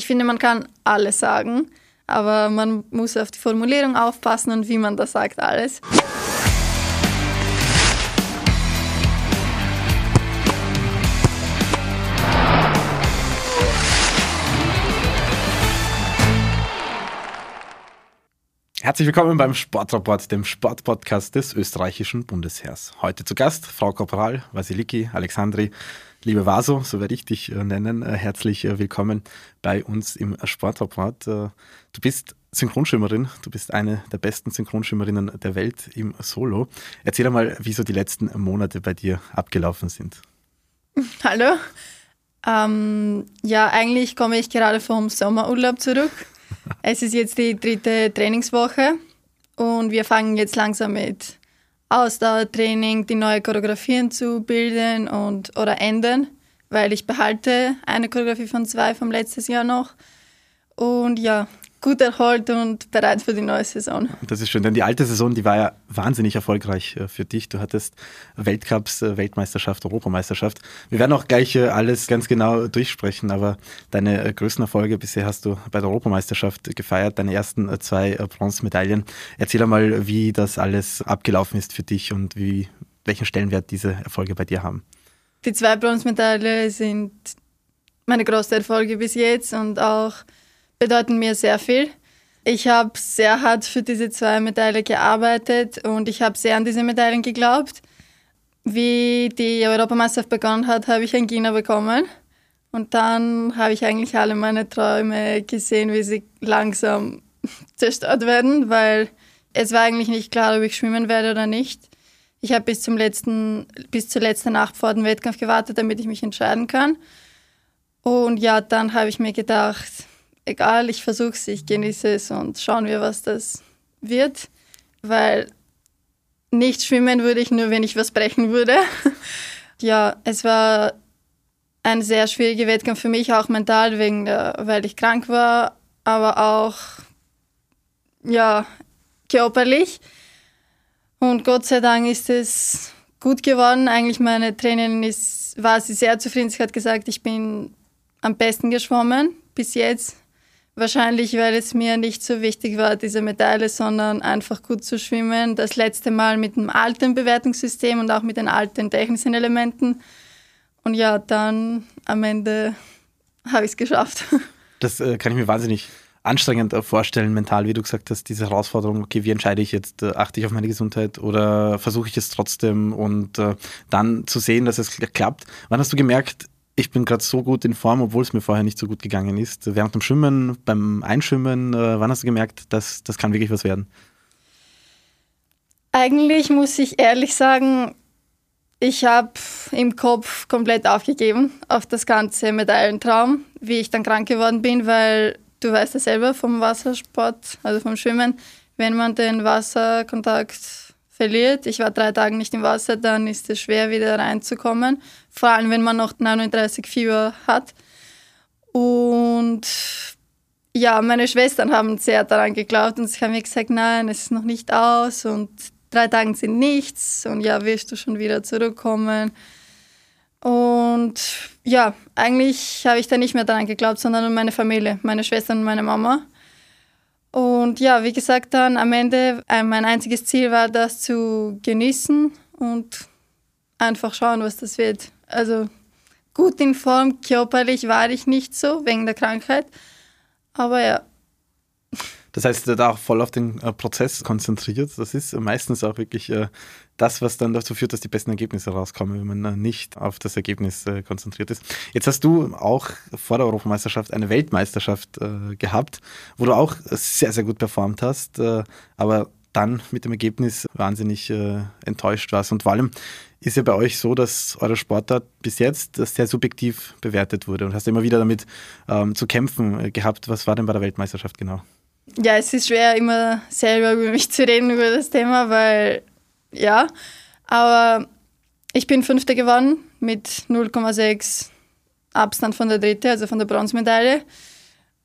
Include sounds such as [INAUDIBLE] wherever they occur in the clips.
Ich finde, man kann alles sagen, aber man muss auf die Formulierung aufpassen und wie man das sagt, alles. Herzlich willkommen beim Sportrapport, dem Sportpodcast des österreichischen Bundesheers. Heute zu Gast Frau Korporal Vasiliki Alexandri. Liebe Vaso, so werde ich dich äh, nennen, äh, herzlich äh, willkommen bei uns im Sportrapport. Du bist Synchronschwimmerin, du bist eine der besten Synchronschwimmerinnen der Welt im Solo. Erzähl einmal, wie so die letzten Monate bei dir abgelaufen sind. [LAUGHS] Hallo. Ähm, ja, eigentlich komme ich gerade vom Sommerurlaub zurück. [LAUGHS] Es ist jetzt die dritte Trainingswoche und wir fangen jetzt langsam mit Ausdauertraining, die neue Choreografien zu bilden und oder ändern, weil ich behalte eine Choreografie von zwei vom letztes Jahr noch. Und ja, gut erholt und bereit für die neue Saison. Das ist schön, denn die alte Saison, die war ja wahnsinnig erfolgreich äh, für dich. Du hattest Weltcups, äh, Weltmeisterschaft, Europameisterschaft. Wir werden auch gleich äh, alles ganz genau durchsprechen, aber deine größten Erfolge bisher hast du bei der Europameisterschaft gefeiert, deine ersten zwei Bronzemedaillen. Erzähl einmal, wie das alles abgelaufen ist für dich und wie, welchen Stellenwert diese Erfolge bei dir haben. Die zwei Bronzemedaillen sind meine größten Erfolge bis jetzt und auch bedeuten mir sehr viel. Ich habe sehr hart für diese zwei Medaillen gearbeitet und ich habe sehr an diese Medaillen geglaubt. Wie die Europameisterschaft begonnen hat, habe ich Angina bekommen. Und dann habe ich eigentlich alle meine Träume gesehen, wie sie langsam [LAUGHS] zerstört werden, weil es war eigentlich nicht klar, ob ich schwimmen werde oder nicht. Ich habe bis, bis zur letzten Nacht vor dem Wettkampf gewartet, damit ich mich entscheiden kann. Und ja, dann habe ich mir gedacht, egal, ich versuche es, ich genieße es und schauen wir, was das wird. Weil nicht schwimmen würde ich nur, wenn ich was brechen würde. [LAUGHS] ja, es war ein sehr schwieriger Wettkampf für mich, auch mental, wegen der, weil ich krank war, aber auch ja, körperlich. Und Gott sei Dank ist es gut geworden. Eigentlich meine Trainerin ist, war sie sehr zufrieden. Sie hat gesagt, ich bin am besten geschwommen bis jetzt. Wahrscheinlich, weil es mir nicht so wichtig war, diese Medaille, sondern einfach gut zu schwimmen. Das letzte Mal mit dem alten Bewertungssystem und auch mit den alten technischen Elementen. Und ja, dann am Ende habe ich es geschafft. [LAUGHS] Das äh, kann ich mir wahnsinnig anstrengend äh, vorstellen, mental, wie du gesagt hast, diese Herausforderung, okay, wie entscheide ich jetzt, äh, achte ich auf meine Gesundheit oder versuche ich es trotzdem und äh, dann zu sehen, dass es klappt. Wann hast du gemerkt, ich bin gerade so gut in Form, obwohl es mir vorher nicht so gut gegangen ist. Während dem Schwimmen, beim Einschwimmen, äh, wann hast du gemerkt, dass das kann wirklich was werden? Eigentlich muss ich ehrlich sagen, ich habe im Kopf komplett aufgegeben auf das ganze Medaillentraum, wie ich dann krank geworden bin, weil du weißt ja selber vom Wassersport, also vom Schwimmen, wenn man den Wasserkontakt verliert. Ich war drei Tage nicht im Wasser, dann ist es schwer, wieder reinzukommen. Vor allem, wenn man noch 39 Fieber hat. Und ja, meine Schwestern haben sehr daran geglaubt und sie haben mir gesagt, nein, es ist noch nicht aus und drei Tage sind nichts und ja, wirst du schon wieder zurückkommen. Und ja, eigentlich habe ich da nicht mehr daran geglaubt, sondern an meine Familie, meine Schwestern und meine Mama. Und ja, wie gesagt, dann am Ende, äh, mein einziges Ziel war, das zu genießen und einfach schauen, was das wird. Also gut in Form, körperlich war ich nicht so, wegen der Krankheit. Aber ja, das heißt, da auch voll auf den äh, Prozess konzentriert. Das ist meistens auch wirklich äh, das, was dann dazu führt, dass die besten Ergebnisse rauskommen, wenn man äh, nicht auf das Ergebnis äh, konzentriert ist. Jetzt hast du auch vor der Europameisterschaft eine Weltmeisterschaft äh, gehabt, wo du auch sehr, sehr gut performt hast, äh, aber dann mit dem Ergebnis wahnsinnig enttäuscht warst. Und vor allem ist ja bei euch so, dass eure Sportart bis jetzt sehr subjektiv bewertet wurde und hast immer wieder damit ähm, zu kämpfen gehabt. Was war denn bei der Weltmeisterschaft genau? Ja, es ist schwer, immer selber über mich zu reden, über das Thema, weil, ja, aber ich bin Fünfte geworden mit 0,6 Abstand von der Dritte, also von der Bronzemedaille.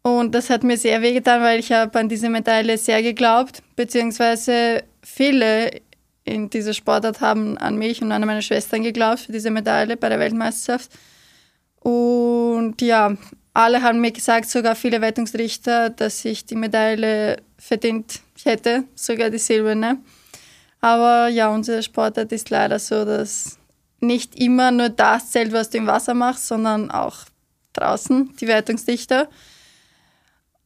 Und das hat mir sehr wehgetan, weil ich habe an diese Medaille sehr geglaubt, beziehungsweise viele in dieser Sportart haben an mich und an meine Schwestern geglaubt für diese Medaille bei der Weltmeisterschaft. Und ja, alle haben mir gesagt, sogar viele Wertungsrichter, dass ich die Medaille verdient hätte, sogar die silberne. Aber ja, unser Sportart ist leider so, dass nicht immer nur das zählt, was du im Wasser machst, sondern auch draußen, die Wertungsdichter.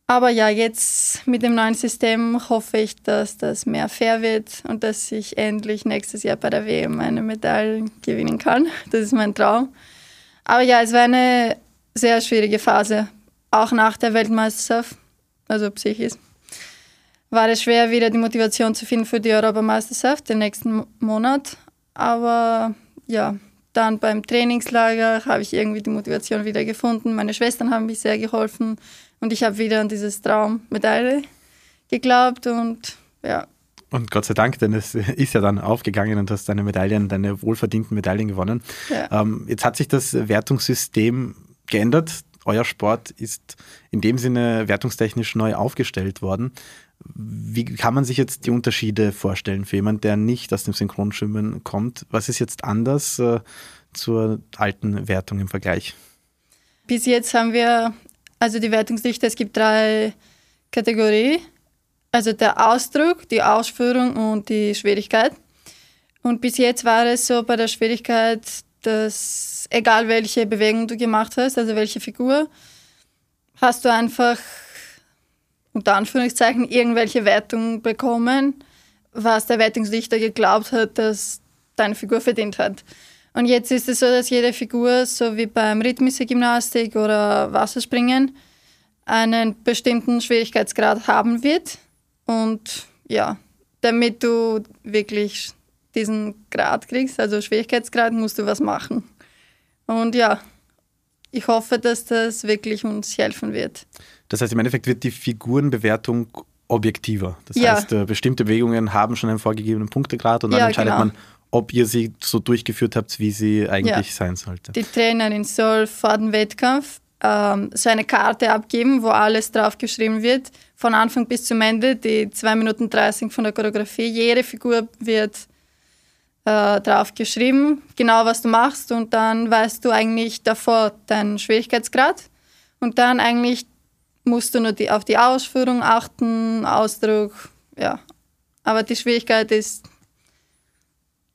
Aber ja, jetzt mit dem neuen System hoffe ich, dass das mehr fair wird und dass ich endlich nächstes Jahr bei der WM eine Medaille gewinnen kann. Das ist mein Traum. Aber ja, es war eine sehr schwierige Phase, auch nach der Weltmeisterschaft, also psychisch. War es schwer, wieder die Motivation zu finden für die Europameisterschaft den nächsten Monat. Aber ja, dann beim Trainingslager habe ich irgendwie die Motivation wieder gefunden. Meine Schwestern haben mir sehr geholfen und ich habe wieder an dieses Traummedaille geglaubt und ja. Und Gott sei Dank, denn es [LAUGHS] ist ja dann aufgegangen und hast deine Medaillen, deine wohlverdienten Medaillen gewonnen. Ja. Ähm, jetzt hat sich das Wertungssystem geändert. Euer Sport ist in dem Sinne wertungstechnisch neu aufgestellt worden. Wie kann man sich jetzt die Unterschiede vorstellen für jemanden, der nicht aus dem Synchronschwimmen kommt? Was ist jetzt anders äh, zur alten Wertung im Vergleich? Bis jetzt haben wir, also die Wertungsdichte, es gibt drei Kategorien. Also der Ausdruck, die Ausführung und die Schwierigkeit. Und bis jetzt war es so bei der Schwierigkeit, dass egal welche Bewegung du gemacht hast, also welche Figur, hast du einfach unter Anführungszeichen irgendwelche Wertungen bekommen, was der Wertungsrichter geglaubt hat, dass deine Figur verdient hat. Und jetzt ist es so, dass jede Figur, so wie beim rhythmische Gymnastik oder Wasserspringen, einen bestimmten Schwierigkeitsgrad haben wird. Und ja, damit du wirklich diesen Grad kriegst, also Schwierigkeitsgrad, musst du was machen. Und ja, ich hoffe, dass das wirklich uns helfen wird. Das heißt, im Endeffekt wird die Figurenbewertung objektiver. Das ja. heißt, äh, bestimmte Bewegungen haben schon einen vorgegebenen Punktegrad und dann ja, entscheidet genau. man, ob ihr sie so durchgeführt habt, wie sie eigentlich ja. sein sollte. Die Trainerin soll vor dem Wettkampf ähm, so eine Karte abgeben, wo alles drauf geschrieben wird, von Anfang bis zum Ende, die 2 Minuten 30 von der Choreografie. Jede Figur wird äh, drauf geschrieben, genau was du machst und dann weißt du eigentlich davor deinen Schwierigkeitsgrad und dann eigentlich musst du nur die, auf die Ausführung achten, Ausdruck, ja. Aber die Schwierigkeit ist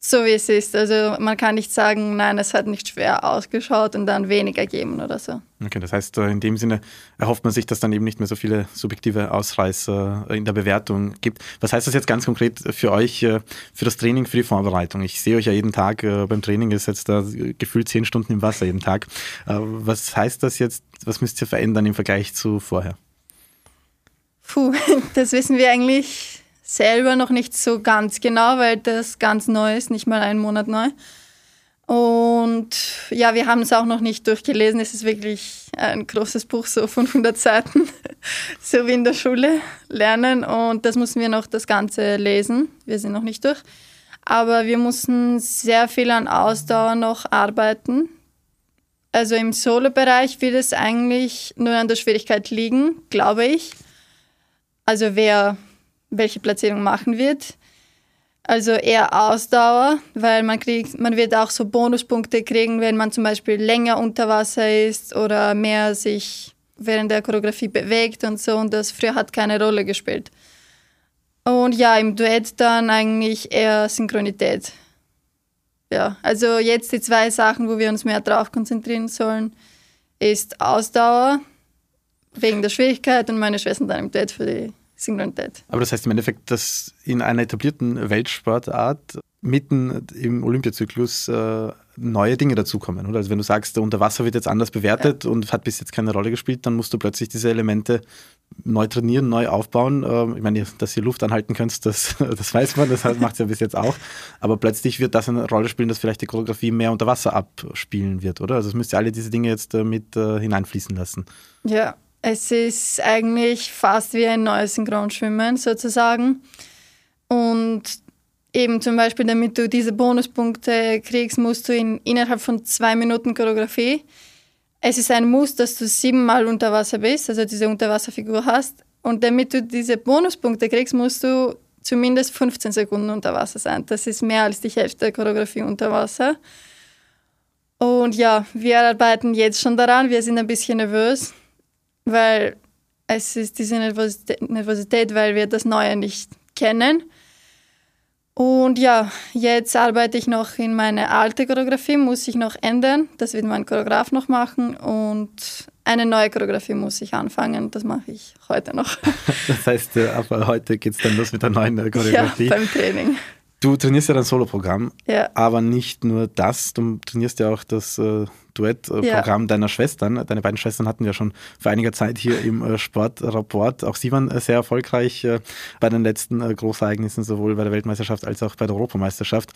so, wie es ist. Also man kann nicht sagen, nein, es hat nicht schwer ausgeschaut und dann weniger geben oder so. Okay, das heißt, äh, in dem Sinne erhofft man sich, dass dann eben nicht mehr so viele subjektive Ausreißer in der Bewertung gibt. Was heißt das jetzt ganz konkret für euch, äh, für das Training, für die Vorbereitung? Ich sehe euch ja jeden Tag äh, beim Training, ihr seid da gefühlt zehn Stunden im Wasser jeden Tag. Was heißt das jetzt, was müsst ihr verändern im Vergleich zu vorher? Puh, [LAUGHS] das wissen wir eigentlich selber noch nicht so ganz genau, weil das ganz neu ist, nicht mal einen Monat neu. Und ja, wir haben es auch noch nicht durchgelesen. Es ist wirklich ein großes Buch, so 500 Seiten, [LAUGHS] so wie in der Schule lernen. Und das müssen wir noch das Ganze lesen. Wir sind noch nicht durch. Aber wir mussten sehr viel an Ausdauer noch arbeiten. Also im Solo-Bereich wird es eigentlich nur an der Schwierigkeit liegen, glaube ich. Also wer welche Platzierung machen wird. Also eher Ausdauer, weil man kriegt, man wird auch so Bonuspunkte kriegen, wenn man zum Beispiel länger unter Wasser ist oder mehr sich während der Choreografie bewegt und so. Und das früher hat keine Rolle gespielt. Und ja, im Duett dann eigentlich eher Synchronität. Ja, also jetzt die zwei Sachen, wo wir uns mehr drauf konzentrieren sollen, ist Ausdauer wegen der Schwierigkeit und meine Schwestern dann im Duett für die Synchronität. Aber das heißt im Endeffekt, dass in einer etablierten Weltsportart mitten im Olympiazyklus äh, neue Dinge dazukommen, oder? Also wenn du sagst, der Unterwasser wird jetzt anders bewertet ja. und hat bis jetzt keine Rolle gespielt, dann musst du plötzlich diese Elemente neu trainieren, neu aufbauen. Ähm, ich meine, dass ihr Luft anhalten könnt, das, [LAUGHS] das weiß man, das macht es ja bis jetzt auch. Aber plötzlich wird das eine Rolle spielen, dass vielleicht die Choreografie mehr unter Wasser abspielen wird, oder? Also es müsst ihr alle diese Dinge jetzt äh, mit äh, hineinfließen lassen. Ja, es ist eigentlich fast wie ein neues Synchronschwimmen sozusagen. Und eben zum Beispiel, damit du diese Bonuspunkte kriegst, musst du in, innerhalb von zwei Minuten Choreografie. Es ist ein Muss, dass du siebenmal unter Wasser bist, also diese Unterwasserfigur hast. Und damit du diese Bonuspunkte kriegst, musst du zumindest 15 Sekunden unter Wasser sein. Das ist mehr als die Hälfte der Choreografie unter Wasser. Und ja, wir arbeiten jetzt schon daran. Wir sind ein bisschen nervös, weil es ist diese Nervosität, weil wir das Neue nicht kennen. Und ja, jetzt arbeite ich noch in meine alte Choreografie, muss ich noch ändern. Das wird mein Choreograf noch machen. Und eine neue Choreografie muss ich anfangen. Das mache ich heute noch. [LAUGHS] Das heißt, äh, ab heute geht es dann los mit der neuen äh, Choreografie. Ja, beim Training. Du trainierst ja dein Soloprogramm, ja. aber nicht nur das, du trainierst ja auch das äh, Duettprogramm ja. deiner Schwestern. Deine beiden Schwestern hatten ja schon vor einiger Zeit hier im äh, Sportrapport. Auch sie waren äh, sehr erfolgreich äh, bei den letzten äh, Großereignissen, sowohl bei der Weltmeisterschaft als auch bei der Europameisterschaft.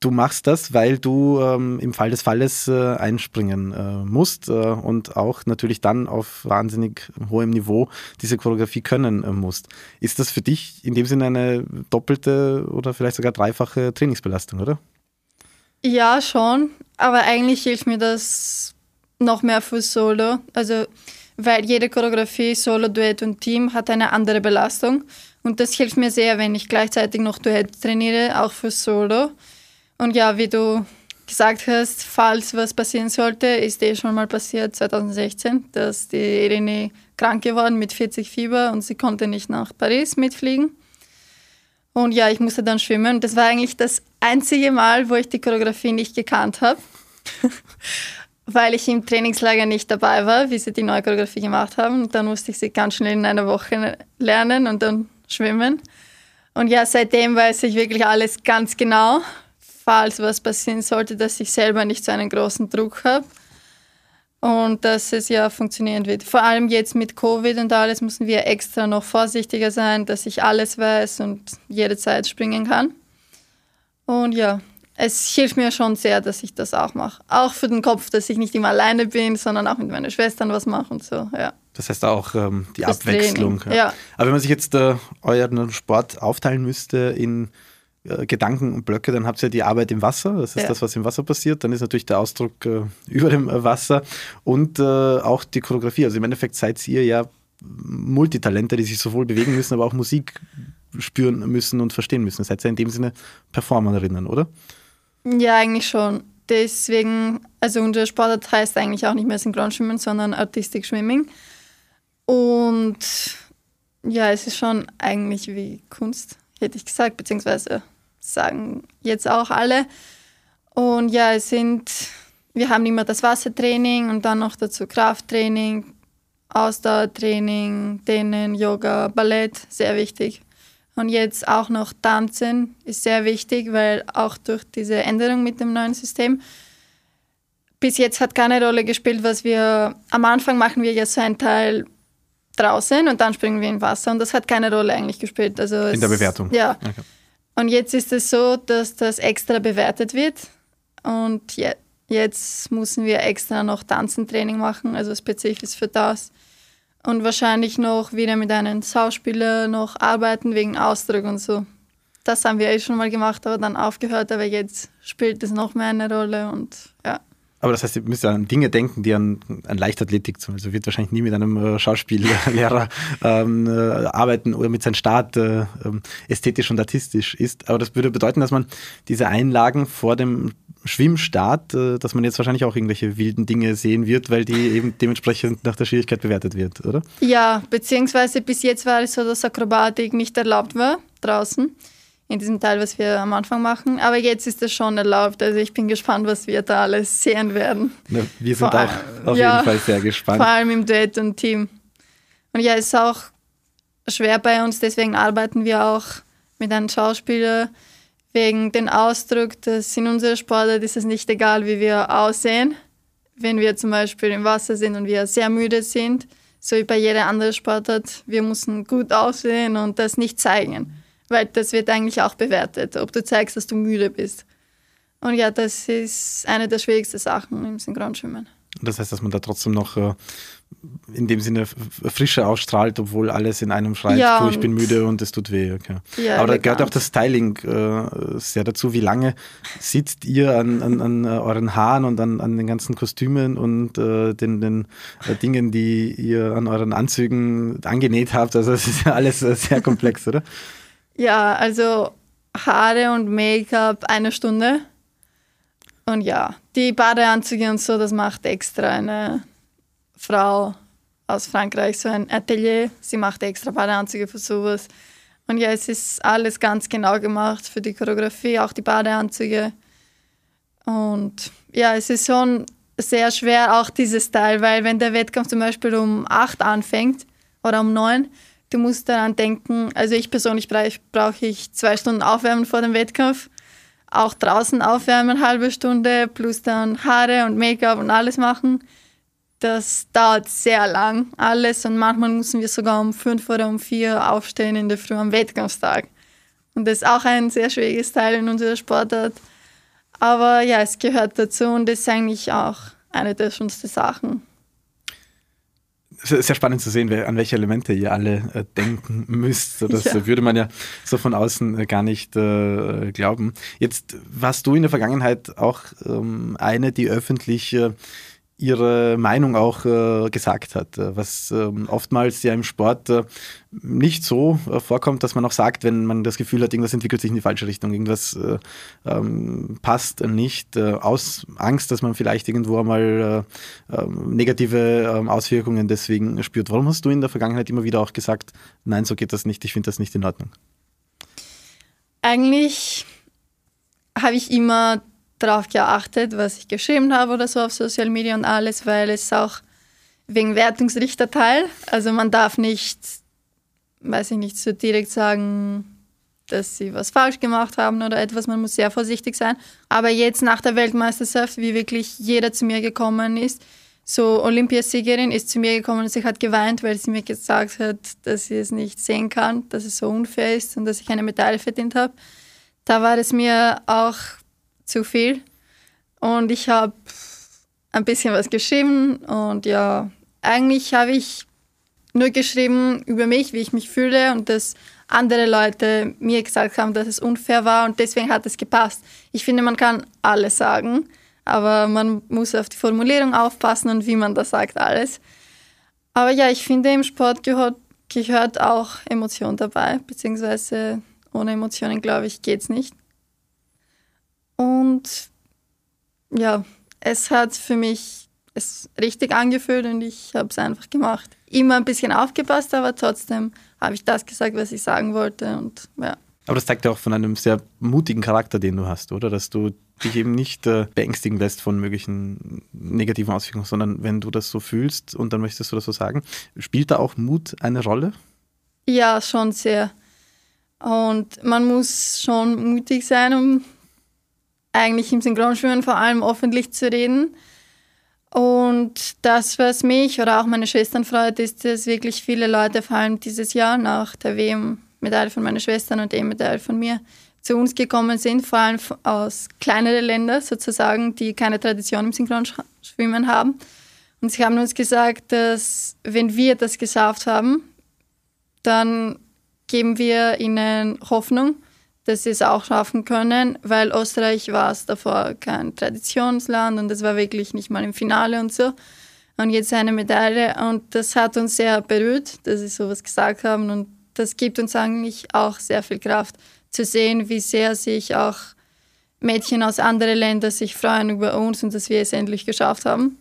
Du machst das, weil du ähm, im Fall des Falles äh, einspringen äh, musst äh, und auch natürlich dann auf wahnsinnig hohem Niveau diese Choreografie können äh, musst. Ist das für dich in dem Sinne eine doppelte oder vielleicht sogar dreifache Trainingsbelastung, oder? Ja, schon. Aber eigentlich hilft mir das noch mehr für Solo. Also, weil jede Choreografie, Solo, Duett und Team hat eine andere Belastung. Und das hilft mir sehr, wenn ich gleichzeitig noch Duett trainiere, auch für Solo. Und ja, wie du gesagt hast, falls was passieren sollte, ist eh schon mal passiert 2016, dass die Irene krank geworden mit 40 Fieber und sie konnte nicht nach Paris mitfliegen. Und ja, ich musste dann schwimmen. Das war eigentlich das einzige Mal, wo ich die Choreografie nicht gekannt habe, [LAUGHS] weil ich im Trainingslager nicht dabei war, wie sie die neue Choreografie gemacht haben. Und dann musste ich sie ganz schnell in einer Woche lernen und dann schwimmen. Und ja, seitdem weiß ich wirklich alles ganz genau falls was passieren sollte, dass ich selber nicht so einen großen Druck habe und dass es ja funktionieren wird. Vor allem jetzt mit Covid und alles müssen wir extra noch vorsichtiger sein, dass ich alles weiß und jederzeit springen kann. Und ja, es hilft mir schon sehr, dass ich das auch mache. Auch für den Kopf, dass ich nicht immer alleine bin, sondern auch mit meinen Schwestern was mache und so, ja. Das heißt auch ähm, die das Abwechslung. Ja. ja. Aber wenn man sich jetzt äh, euren Sport aufteilen müsste in äh, Gedanken und Blöcke, dann habt ihr die Arbeit im Wasser, das ist ja. das, was im Wasser passiert, dann ist natürlich der Ausdruck äh, [LAUGHS] über dem äh, Wasser und äh, auch die Choreografie. Also im Endeffekt seid ihr ja Multitalente, die sich sowohl bewegen müssen, aber auch Musik spüren müssen und verstehen müssen. Seid ihr in dem Sinne Performerinnen, oder? Ja, eigentlich schon. Deswegen, also unser Sportart heißt eigentlich auch nicht mehr Synchronschwimmen, sondern Artistic Swimming. Und ja, es ist schon eigentlich wie Kunst, hätte ich gesagt, beziehungsweise sagen jetzt auch alle. Und ja, es sind, wir haben immer das Wassertraining und dann noch dazu Krafttraining, Ausdauertraining, Dehnen, Yoga, Ballett, sehr wichtig. Und jetzt auch noch Tanzen ist sehr wichtig, weil auch durch diese Änderung mit dem neuen System bis jetzt hat keine Rolle gespielt, was wir am Anfang machen wir ja so ein Teil draußen und dann springen wir im Wasser und das hat keine Rolle eigentlich gespielt. Also in der Bewertung. Ja. Okay. Und jetzt ist es so, dass das extra bewertet wird und je, jetzt müssen wir extra noch Tanzentraining machen, also spezifisch für das. Und wahrscheinlich noch wieder mit einem Schauspieler noch arbeiten wegen Ausdruck und so. Das haben wir eh schon mal gemacht, aber dann aufgehört, aber jetzt spielt es noch mehr eine Rolle und ja. Aber das heißt, ihr müsst an Dinge denken, die an, an Leichtathletik zum Beispiel, also wird wahrscheinlich nie mit einem äh, Schauspiellehrer [LAUGHS] ähm, äh, arbeiten oder mit seinem Start äh, ähm, ästhetisch und artistisch ist. Aber das würde bedeuten, dass man diese Einlagen vor dem Schwimmstart, äh, dass man jetzt wahrscheinlich auch irgendwelche wilden Dinge sehen wird, weil die [LAUGHS] eben dementsprechend nach der Schwierigkeit bewertet wird, oder? Ja, beziehungsweise bis jetzt war es so, dass Akrobatik nicht erlaubt war draußen in diesem Teil, was wir am Anfang machen. Aber jetzt ist es schon erlaubt. Also ich bin gespannt, was wir da alles sehen werden. Na, wir sind vor auch auf ja, jeden Fall sehr gespannt. Vor allem im Duett und Team. Und ja, es ist auch schwer bei uns, deswegen arbeiten wir auch mit einem Schauspieler wegen dem Ausdruck, dass in unserer Sportart ist es nicht egal, wie wir aussehen. Wenn wir zum Beispiel im Wasser sind und wir sehr müde sind, so wie bei jeder anderen Sportart, wir müssen gut aussehen und das nicht zeigen. Weil das wird eigentlich auch bewertet, ob du zeigst, dass du müde bist. Und ja, das ist eine der schwierigsten Sachen im Synchronschwimmen. Das heißt, dass man da trotzdem noch äh, in dem Sinne Frische ausstrahlt, obwohl alles in einem schreit, ja, du, ich bin müde und es tut weh. Okay. Ja, Aber da gehört auch das Styling äh, sehr dazu. Wie lange sitzt ihr an, an, an euren Haaren und an, an den ganzen Kostümen und äh, den, den äh, Dingen, die ihr an euren Anzügen angenäht habt? Also es ist ja alles äh, sehr komplex, oder? Ja, also Haare und Make-up eine Stunde. Und ja, die Badeanzüge und so, das macht extra eine Frau aus Frankreich so ein Atelier. Sie macht extra Badeanzüge für sowas. Und ja, es ist alles ganz genau gemacht für die Choreografie, auch die Badeanzüge. Und ja, es ist schon sehr schwer, auch dieses Teil, weil wenn der Wettkampf zum Beispiel um 8 anfängt oder um 9, du musst daran denken, also ich persönlich brauche brauch ich zwei Stunden Aufwärmen vor dem Wettkampf, auch draußen aufwärmen, eine halbe Stunde, plus dann Haare und Make-up und alles machen. Das dauert sehr lang, alles. Und manchmal müssen wir sogar um fünf oder um vier aufstehen in der Früh am Wettkampfstag. Und das ist auch ein sehr schwieriges Teil in unserer Sportart. Aber ja, es gehört dazu und das ist eigentlich auch eine der schönsten Sachen. Sehr spannend zu sehen, an welche Elemente ihr alle äh, denken müsst. Das [LAUGHS] ja. würde man ja so von außen äh, gar nicht äh, glauben. Jetzt warst du in der Vergangenheit auch ähm, eine, die öffentlich ihre Meinung auch äh, gesagt hat, äh, was ähm, oftmals ja im Sport äh, nicht so äh, vorkommt, dass man auch sagt, wenn man das Gefühl hat, irgendwas entwickelt sich in die falsche Richtung, irgendwas äh, ähm, passt nicht, äh, aus Angst, dass man vielleicht irgendwo einmal ähm, negative ähm, Auswirkungen deswegen spürt. Warum hast du in der Vergangenheit immer wieder auch gesagt, nein, so geht das nicht, ich finde das nicht in Ordnung? Eigentlich habe ich immer darauf geachtet, was ich geschrieben habe oder so auf Social Media und alles, weil es auch wegen Wertungsrichterteil, also man darf nicht, weiß ich nicht, so direkt sagen, dass sie was falsch gemacht haben oder etwas, man muss sehr vorsichtig sein. Aber jetzt nach der Weltmeisterschaft, wie wirklich jeder zu mir gekommen ist, so Olympiasiegerin ist zu mir gekommen und sie hat geweint, weil sie mir gesagt hat, dass sie es nicht sehen kann, dass es so unfair ist und dass ich eine Medaille verdient habe. Da war es mir auch zu viel. Und ich habe ein bisschen was geschrieben und ja, eigentlich habe ich nur geschrieben über mich, wie ich mich fühle und dass andere Leute mir gesagt haben, dass es unfair war und deswegen hat es gepasst. Ich finde, man kann alles sagen, aber man muss auf die Formulierung aufpassen und wie man das sagt, alles. Aber ja, ich finde, im Sport gehört, gehört auch Emotion dabei, beziehungsweise ohne Emotionen, glaube ich, geht es nicht. Und ja, es hat für mich es richtig angefühlt und ich habe es einfach gemacht. Immer ein bisschen aufgepasst, aber trotzdem habe ich das gesagt, was ich sagen wollte und ja. Aber das zeigt ja auch von einem sehr mutigen Charakter, den du hast, oder? Dass du dich eben nicht äh, beängstigen lässt von möglichen negativen Auswirkungen, sondern wenn du das so fühlst und dann möchtest du das so sagen. Spielt da auch Mut eine Rolle? Ja, schon sehr. Und man muss schon mutig sein, um eigentlich im Synchronschwimmen vor allem öffentlich zu reden. Und das, was mich oder auch meine Schwestern freut, ist, dass wirklich viele Leute, vor allem dieses Jahr nach der WM-Medaille von meinen Schwestern und EM-Medaille von mir, zu uns gekommen sind, vor allem aus kleineren Ländern sozusagen, die keine Tradition im Synchronschwimmen haben. Und sie haben uns gesagt, dass wenn wir das geschafft haben, dann geben wir ihnen Hoffnung dass sie es auch schaffen können, weil Österreich war es davor kein Traditionsland und es war wirklich nicht mal im Finale und so. Und jetzt eine Medaille und das hat uns sehr berührt, dass sie sowas gesagt haben und das gibt uns eigentlich auch sehr viel Kraft zu sehen, wie sehr sich auch Mädchen aus anderen Ländern sich freuen über uns und dass wir es endlich geschafft haben.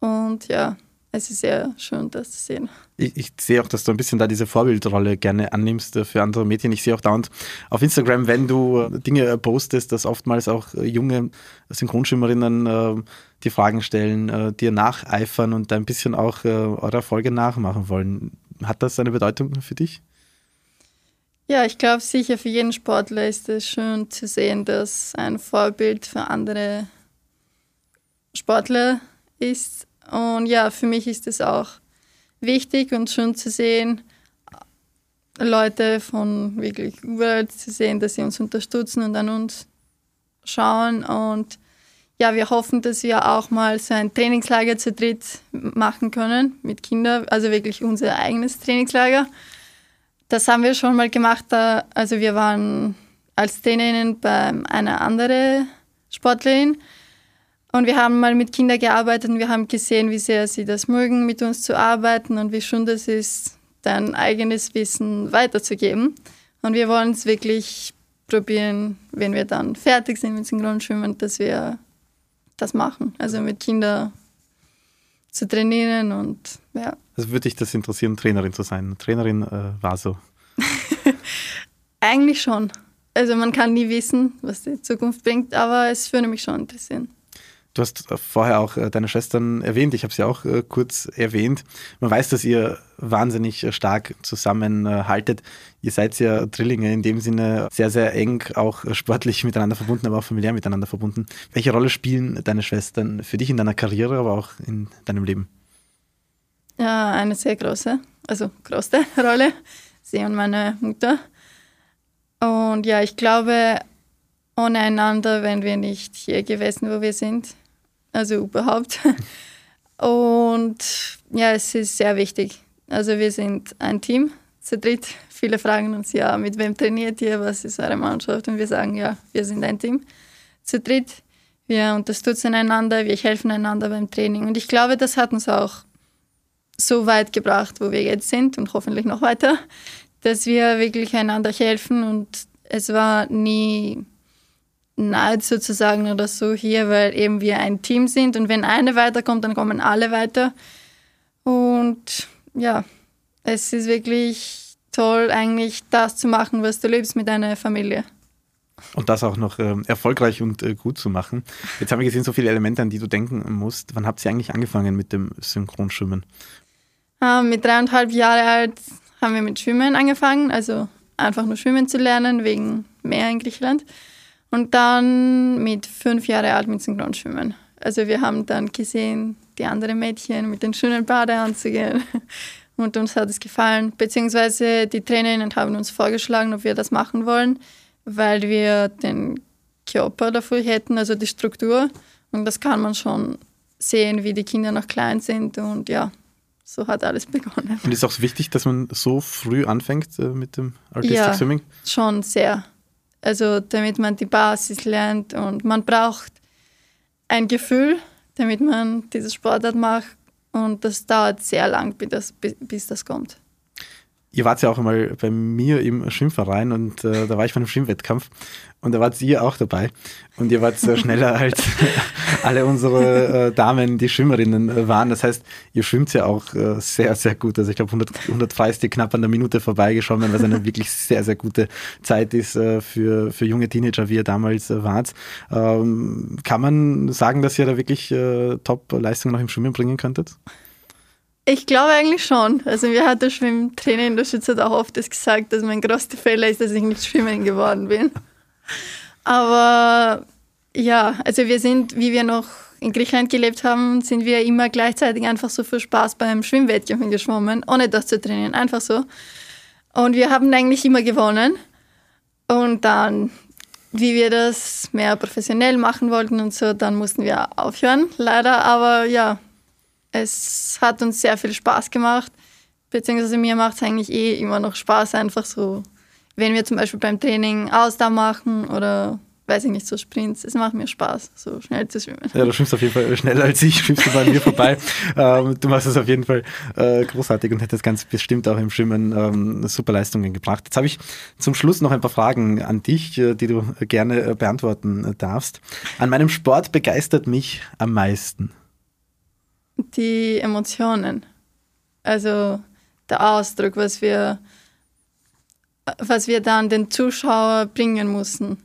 Und ja, es ist sehr schön, das zu sehen. Ich, ich, sehe auch, dass du ein bisschen da diese Vorbildrolle gerne annimmst äh, für andere Mädchen. Ich sehe auch dauernd auf Instagram, wenn du äh, Dinge äh, postest, dass oftmals auch junge Synchronschwimmerinnen äh, die Fragen stellen, äh, dir nacheifern und ein bisschen auch äh, eure Erfolge nachmachen wollen. Hat das eine Bedeutung für dich? Ja, ich glaube sicher für jeden Sportler ist es schön zu sehen, dass ein Vorbild für andere Sportler ist und ja, für mich ist es auch wichtig und schön zu sehen, Leute von wirklich überall zu sehen, dass sie uns unterstützen und an uns schauen. Und ja, wir hoffen, dass wir auch mal so ein Trainingslager zu dritt machen können mit Kindern, also wirklich unser eigenes Trainingslager. Das haben wir schon mal gemacht. Also wir waren als Trainerin bei einer anderen Sportlerin und wir haben mal mit Kindern gearbeitet und wir haben gesehen, wie sehr sie das mögen, mit uns zu arbeiten und wie schön das ist, dein eigenes Wissen weiterzugeben. Und wir wollen es wirklich probieren, wenn wir dann fertig sind mit Synchronschwimmen, dass wir das machen. Also mit Kindern zu trainieren und ja. Also würde dich das interessieren, Trainerin zu sein? Trainerin äh, war so. [LAUGHS] Eigentlich schon. Also man kann nie wissen, was die Zukunft bringt, aber es würde mich schon interessieren. Du hast vorher auch äh, deine Schwestern erwähnt, ich habe sie auch äh, kurz erwähnt. Man weiß, dass ihr wahnsinnig äh, stark zusammenhaltet. Ihr seid ja Drillinge, in dem Sinne sehr, sehr eng auch sportlich [LAUGHS] miteinander verbunden, aber auch familiär miteinander verbunden. Welche Rolle spielen deine Schwestern für dich in deiner Karriere, aber auch in deinem Leben? Ja, eine sehr große, also große [LAUGHS] Rolle. Sie und meine Mutter. Und ja, ich glaube, ohne einander wären wir nicht hier gewesen, wo wir sind. Also überhaupt. [LAUGHS] Und ja, es ist sehr wichtig. Also wir sind ein Team zu dritt. Viele fragen uns ja, mit wem trainiert ihr, was ist eure Mannschaft? Und wir sagen, ja, wir sind ein Team zu dritt. Wir unterstützen einander, wir helfen einander beim Training. Und ich glaube, das hat uns auch so weit gebracht, wo wir jetzt sind und hoffentlich noch weiter, dass wir wirklich einander helfen und es war nie Neid sozusagen oder so hier, weil eben wir ein Team sind und wenn eine weiterkommt, dann kommen alle weiter. Und ja, es ist wirklich toll, eigentlich das zu machen, was du liebst mit deiner Familie. Und das auch noch äh, erfolgreich und äh, gut zu machen. Jetzt haben wir gesehen, so viele Elemente, an die du denken musst. Wann habt ihr eigentlich angefangen mit dem Synchronschwimmen? Äh, mit dreieinhalb Jahren alt haben wir mit Schwimmen angefangen, also einfach nur schwimmen zu lernen, wegen Meer in Griechenland. Und dann mit fünf Jahren alt mit Synchronschwimmen. Also wir haben dann gesehen, die anderen Mädchen mit den schönen Badeanzügen. [LAUGHS] Und uns hat es gefallen. Beziehungsweise die Trainerinnen haben uns vorgeschlagen, ob wir das machen wollen, weil wir den Körper dafür hätten, also die Struktur. Und das kann man schon sehen, wie die Kinder noch klein sind. Und ja, so hat alles begonnen. Und ist auch wichtig, dass man so früh anfängt äh, mit dem Artistic ja, Swimming? Schon sehr. Also damit man die Basis lernt und man braucht ein Gefühl, damit man diese Sportart macht und das dauert sehr lang, bis das, bis das kommt. Ihr wart ja auch einmal bei mir im Schwimmverein und äh, da war ich bei einem Schwimmwettkampf und da wart ihr auch dabei und ihr wart schneller [LAUGHS] als alle unsere äh, Damen, die Schwimmerinnen äh, waren. Das heißt, ihr schwimmt ja auch äh, sehr, sehr gut. Also ich glaube, 100, 100 Frei ist ihr knapp an der Minute vorbeigeschwommen, was eine wirklich sehr, sehr gute Zeit ist äh, für, für junge Teenager, wie ihr damals äh, wart. Ähm, kann man sagen, dass ihr da wirklich Top-Leistungen noch im Schwimmen bringen könntet? Ich glaube eigentlich schon. Also mir hat der Schwimmtrainer in der Schütze auch oft das gesagt, dass mein größter Fehler ist, dass ich nicht schwimmen geworden bin. Aber ja, also wir sind, wie wir noch in Griechenland gelebt haben, sind wir immer gleichzeitig einfach so für Spaß beim Schwimmwettkämpfen geschwommen, ohne das zu trainieren, einfach so. Und wir haben eigentlich immer gewonnen. Und dann, wie wir das mehr professionell machen wollten und so, dann mussten wir aufhören, leider. Aber ja, es hat uns sehr viel Spaß gemacht, beziehungsweise mir macht es eigentlich eh immer noch Spaß, einfach so, wenn wir zum Beispiel beim Training Ausdauer machen oder weiß ich nicht, so Sprints. Es macht mir Spaß, so schnell zu schwimmen. Ja, du schwimmst auf jeden Fall schneller als ich, schwimmst du bei mir vorbei. [LAUGHS] Ähm, du machst es auf jeden Fall äh, großartig und hättest ganz bestimmt auch im Schwimmen ähm, super Leistungen gebracht. Jetzt habe ich zum Schluss noch ein paar Fragen an dich, äh, die du gerne äh, beantworten äh, darfst. An meinem Sport begeistert mich am meisten die Emotionen. Also der Ausdruck, was wir, was wir dann den Zuschauer bringen mussten.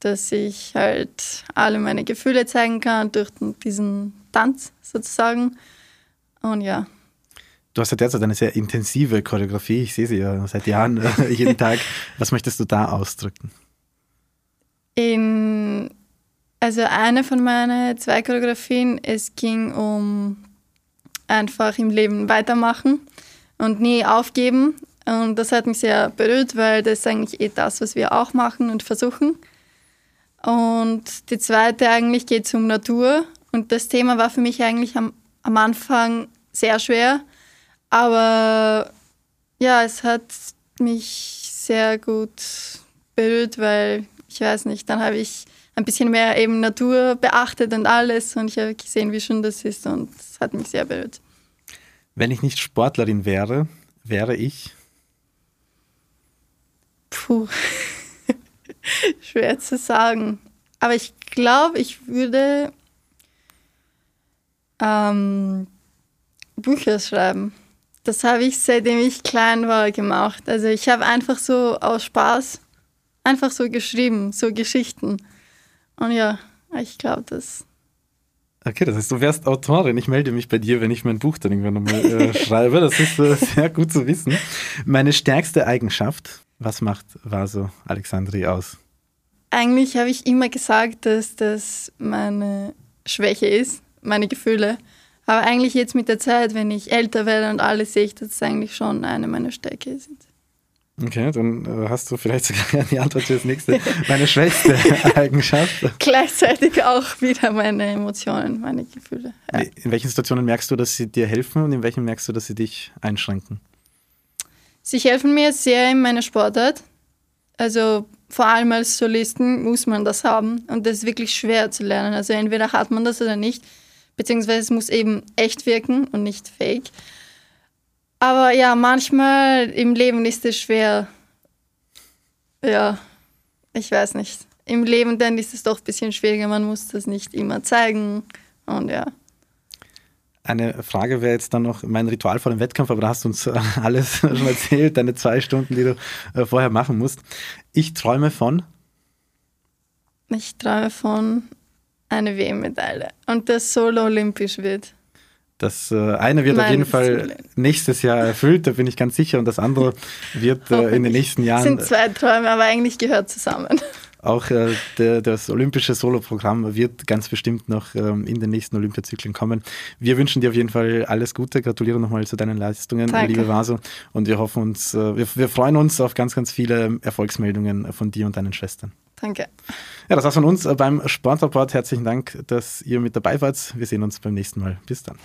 Dass ich halt alle meine Gefühle zeigen kann durch diesen Tanz sozusagen. Und ja. Du hast ja derzeit eine sehr intensive Choreografie. Ich sehe sie ja seit Jahren äh, jeden [LAUGHS] Tag. Was möchtest du da ausdrücken? In also eine von meinen zwei Choreografien, es ging um einfach im Leben weitermachen und nie aufgeben. Und das hat mich sehr berührt, weil das ist eigentlich eh das, was wir auch machen und versuchen. Und die zweite eigentlich geht es um Natur. Und das Thema war für mich eigentlich am, am Anfang sehr schwer. Aber ja, es hat mich sehr gut berührt, weil ich weiß nicht, dann habe ich ein bisschen mehr eben Natur beachtet und alles und ich habe gesehen, wie schön das ist und es hat mich sehr berührt. Wenn ich nicht Sportlerin wäre, wäre ich? Puh, [LAUGHS] schwer zu sagen. Aber ich glaube, ich würde ähm, Bücher schreiben. Das habe ich seitdem ich klein war gemacht. Also ich habe einfach so aus Spaß einfach so geschrieben, so Geschichten. Und ja, ich glaube, das. Okay, das heißt, du wärst Autorin. Ich melde mich bei dir, wenn ich mein Buch dann irgendwann nochmal äh, [LAUGHS] schreibe. Das ist äh, sehr gut zu wissen. Meine stärkste Eigenschaft, was macht Vaso Alexandri aus? Eigentlich habe ich immer gesagt, dass das meine Schwäche ist, meine Gefühle. Aber eigentlich jetzt mit der Zeit, wenn ich älter werde und alles sehe ich, dass es eigentlich schon eine meiner Stärke sind. Okay, dann äh, hast du vielleicht sogar [LAUGHS] die Antwort für das nächste. Meine schwächste [LAUGHS] Eigenschaft. Gleichzeitig auch wieder meine Emotionen, meine Gefühle. Ja. In welchen Situationen merkst du, dass sie dir helfen und in welchen merkst du, dass sie dich einschränken? Sie helfen mir sehr in meiner Sportart. Also vor allem als Solisten muss man das haben und das ist wirklich schwer zu lernen. Also entweder hat man das oder nicht, beziehungsweise es muss eben echt wirken und nicht fake. Aber ja, manchmal im Leben ist es schwer. Ja, ich weiß nicht. Im Leben dann ist es doch ein bisschen schwieriger, man muss das nicht immer zeigen und ja. Eine Frage wäre jetzt dann noch mein Ritual vor dem Wettkampf, aber da hast du uns [LAUGHS] alles [LAUGHS] schon erzählt, deine zwei Stunden, die du äh, vorher machen musst. Ich träume von? Ich träume von einer WM-Medaille und dass Solo olympisch wird. Das äh, eine wird Mein auf jeden Fall nächstes Jahr erfüllt, da bin ich ganz sicher, und das andere wird äh, in den nächsten Jahren. Das sind zwei Träume, aber eigentlich gehört zusammen. Auch äh, der, das olympische Solo-Programm wird ganz bestimmt noch ähm, in den nächsten Olympiazyklen kommen. Wir wünschen dir auf jeden Fall alles Gute, gratuliere nochmal zu deinen Leistungen, Danke. liebe Vaso. Und wir hoffen uns, äh, wir, wir freuen uns auf ganz, ganz viele Erfolgsmeldungen von dir und deinen Schwestern. Danke. Ja, das war's von uns beim Sportreport. Herzlichen Dank, dass ihr mit dabei wart. Wir sehen uns beim nächsten Mal. Bis dann.